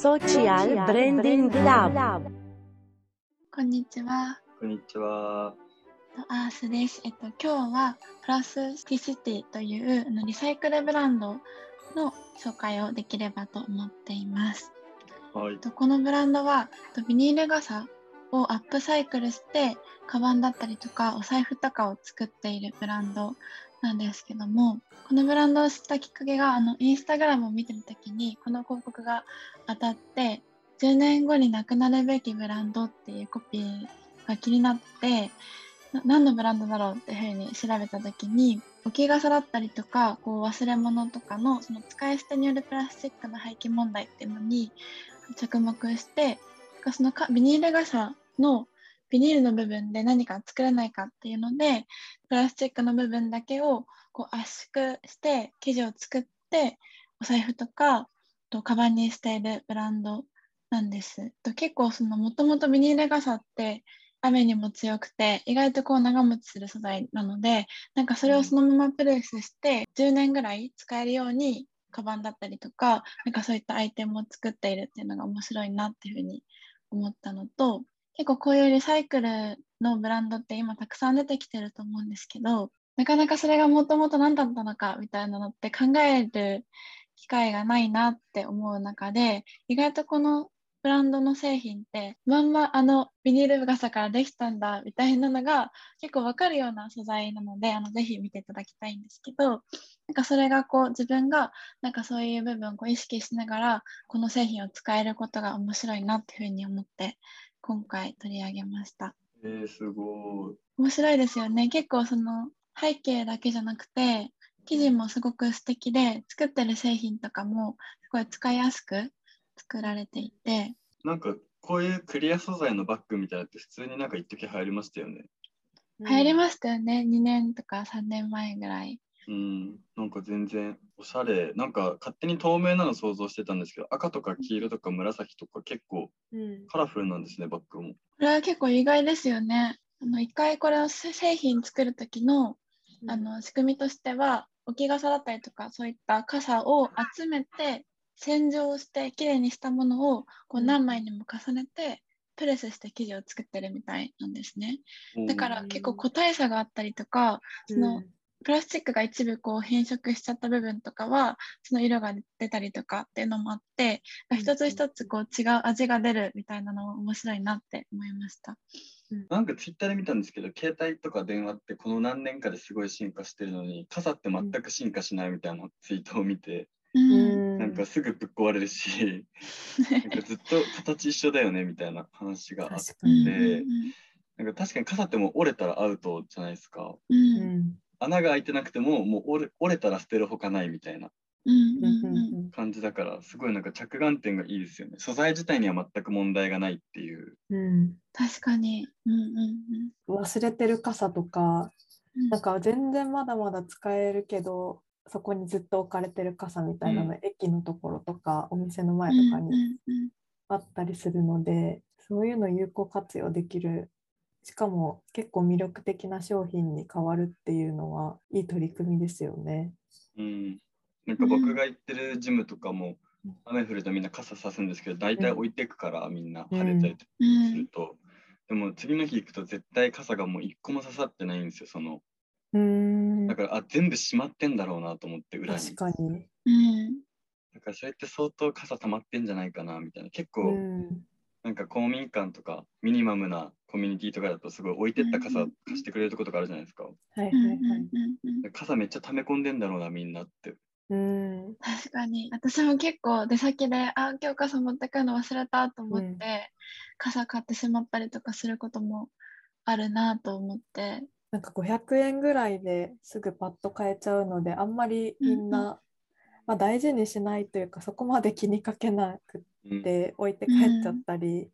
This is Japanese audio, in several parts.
Social Branding Lab こんにちは。こんにちは。アースです。えっと、今日はプラスティシティというあのリサイクルブランドの紹介をできればと思っています。はい。とこのブランドはとビニール傘をアップサイクルしてカバンだったりとかお財布とかを作っているブランドなんですけどもこのブランドを知ったきっかけがあのインスタグラムを見てる時にこの広告が当たって10年後になくなるべきブランドっていうコピーが気になって何のブランドだろうっていうふうに調べた時に置き傘だったりとかこう忘れ物とかのその使い捨てによるプラスチックの廃棄問題っていうのに着目してそのかビニール傘のビニールの部分で何か作れないかっていうのでプラスチックの部分だけをこう圧縮して生地を作ってお財布とかとカバンにしているブランドなんです。と結構そのもともとビニール傘って雨にも強くて意外とこう長持ちする素材なのでなんかそれをそのままプレスして10年ぐらい使えるようにカバンだったりとかなんかそういったアイテムを作っているっていうのが面白いなっていうふうに思ったのと結構こういうリサイクルのブランドって今たくさん出てきてると思うんですけどなかなかそれがもともと何だったのかみたいなのって考える機会がないなって思う中で意外とこのブランドの製品ってまんまあのビニール傘からできたんだみたいなのが結構わかるような素材なのであのぜひ見ていただきたいんですけどなんかそれがこう自分がなんかそういう部分をこう意識しながらこの製品を使えることが面白いなっていうふうに思って今回取り上げました。えー、すごい。面白いですよね。結構その背景だけじゃなくて生地もすごく素敵で作ってる製品とかもすごい使いやすく作られていてなんかこういうクリア素材のバッグみたいなのって普通になんか一時流行りましたよね。流行りましたよね、2年とか3年前ぐらい。うん。なんか全然おしゃれ。なんか勝手に透明なの想像してたんですけど赤とか黄色とか紫とか結構うんカラフルなんですね、バッグも。これは結構意外ですよね。あの一回これを製品作る時のあの仕組みとしては置き傘だったりとかそういった傘を集めて洗浄してきれいにしたものをこううん何枚にも重ねてプレスして生地を作ってるみたいなんですね。だから結構個体差があったりとかそのプラスチックが一部こう変色しちゃった部分とかはその色が出たりとかっていうのもあってうん一つ一つこう違う味が出るみたいなのも面白いなって思いました。なんかツイッターで見たんですけど、携帯とか電話ってこの何年かですごい進化してるのに、傘って全く進化しないみたいなツイートを見て、うんなんかすぐぶっ壊れるし、なんかずっと形一緒だよねみたいな話があって、確かに。でなんか確かに傘ってもう折れたらアウトじゃないですか。うん穴が開いてなくてももう折れ折れたら捨てるほかないみたいな。うんうんうんうん。感じだからすごいなんか着眼点がいいですよね。素材自体には全く問題がないっていう。うん。確かに。うんうん忘れてる傘とかうん。なんか全然まだまだ使えるけどそこにずっと置かれてる傘みたいなの、う駅のところとかお店の前とかにうんうん。あったりするので、そういうの有効活用できるしかも結構魅力的な商品に変わるっていうのはいい取り組みですよね。うん、なんか僕が行ってるジムとかもうん雨降るとみんな傘さすんですけど大体置いてくからみんなうん晴れたりうんすると。でも次の日行くと絶対傘がもう一個も刺さってないんですよ。そのうーんだからあ全部閉まってんだろうなと思って裏に。確かに。うんだからそれって相当傘溜まってんじゃないかなみたいな。結構、うんなんか公民館とかミニマムなコミュニティとかだとすごい置いてった傘うん貸してくれるとことかあるじゃないですか。はいはいはい。傘めっちゃ溜め込んでんだろうなみんなって。うん確かに私も結構出先であ今日傘持ってくるの忘れたと思って、うん傘買ってしまったりとかすることもあるなと思ってなんか500円ぐらいですぐパッと買えちゃうのであんまりみんな、まあ、大事にしないというかそこまで気にかけなくうんて置いて帰っちゃったり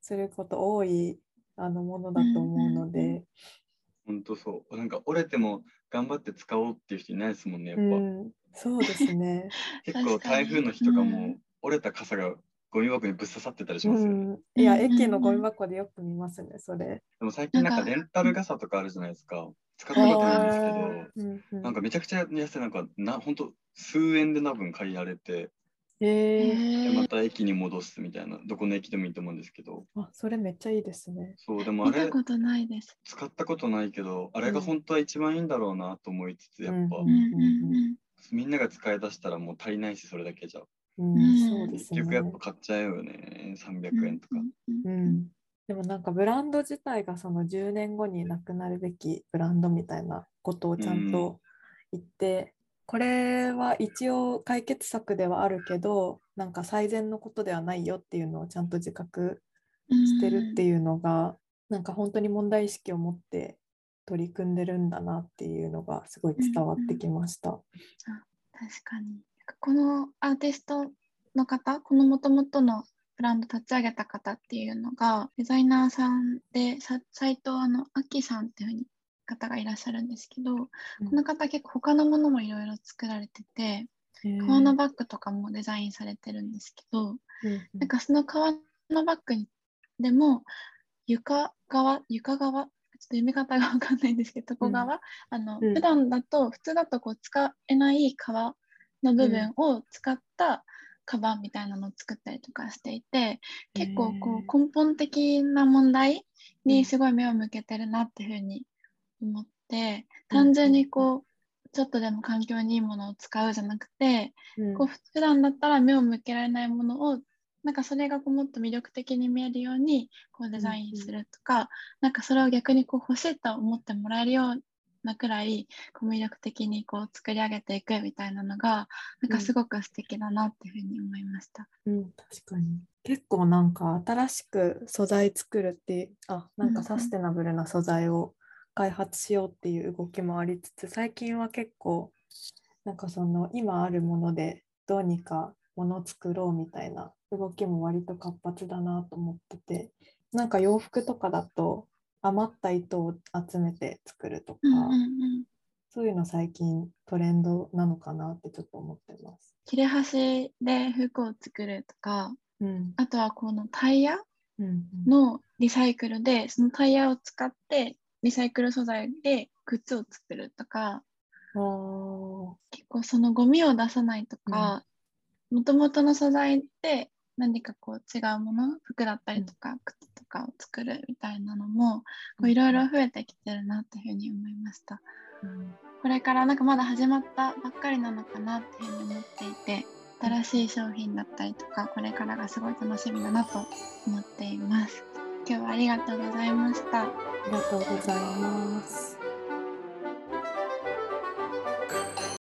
すること多いあのものだと思うので、本当そう。なんか折れても頑張って使おうっていう人いないですもんね、やっぱ。うん、そうですね。結構台風の日とかうもん折れた傘がゴミ箱にぶっ刺さってたりしうますよね。ん、いや、うんうんうん駅のゴミ箱でよく見ますね、それ。でも最近なんかレンタル傘とかあるじゃないですか。使ったことないんですけど、うんうん。なんかめちゃくちゃ安い、なんかな本当数円で多分借りられて、えー、でまた駅に戻すみたいなどこの駅でもいいと思うんですけど。あそれめっちゃいいですね。そうでもあれ見たことないです。使ったことないけどあれが本当は一番いいんだろうなと思いつつやっぱ、ううんんうん。みんなが使い出したらもう足りないしそれだけじゃ。うん、うんそうですね。結局やっぱ買っちゃうよね。300円とか、うんうんうん、でもなんかブランド自体がその10年後になくなるべきブランドみたいなことをちゃんと言って、これは一応解決策ではあるけどなんか最善のことではないよっていうのをちゃんと自覚してるっていうのが、なんか本当に問題意識を持って取り組んでるんだなっていうのがすごい伝わってきました。確かに。このアーティストの方、このもともとのブランド立ち上げた方っていうのが、デザイナーさんで、さ斉藤あの、あきさんっていうふうに方がいらっしゃるんですけど、この方結構他のものもいろいろ作られてて、革のバッグとかもデザインされてるんですけど、なんかその革のバッグにでも床側、床側、ちょっと読み方がわかんないんですけど、床側、あの、うん。普段だと、普通だとこう使えない革の部分を使ったカバンみたいなのを作ったりとかしていて、結構こう根本的な問題にすごい目を向けてるなっていうふうに思って、単純にこう、ちょっとでも環境にいいものを使うじゃなくて、うん。こう普段だったら目を向けられないものをなんかそれがこうもっと魅力的に見えるようにこうデザインするとか、なんかそれを逆にこう欲しいと思ってもらえるようなくらいこう魅力的にこう作り上げていくみたいなのがなんかすごく素敵だなっていうふうに思いました。うん、確かに。結構なんか新しく素材作るっていう、あ、なんかサステナブルな素材を開発しようっていう動きもありつつ、最近は結構なんかその今あるものでどうにかものを作ろうみたいな動きも割と活発だなと思ってて、なんか洋服とかだと余った糸を集めて作るとか、うんうんうん、そういうの最近トレンドなのかなってちょっと思ってます。切れ端で服を作るとかうん。あとはこのタイヤのリサイクルでそのタイヤを使ってリサイクル素材で靴を作るとか結構そのゴミを出さないとかもともとの素材で何かこう違うもの服だったりとか靴とかを作るみたいなのもこういろいろ増えてきてるなっていうふうに思いました。うんこれからなんかまだ始まったばっかりなのかなっていうふうに思っていて新しい商品だったりとかこれからがすごい楽しみだなと思っています。今日はありがとうございました。ありがとうございます。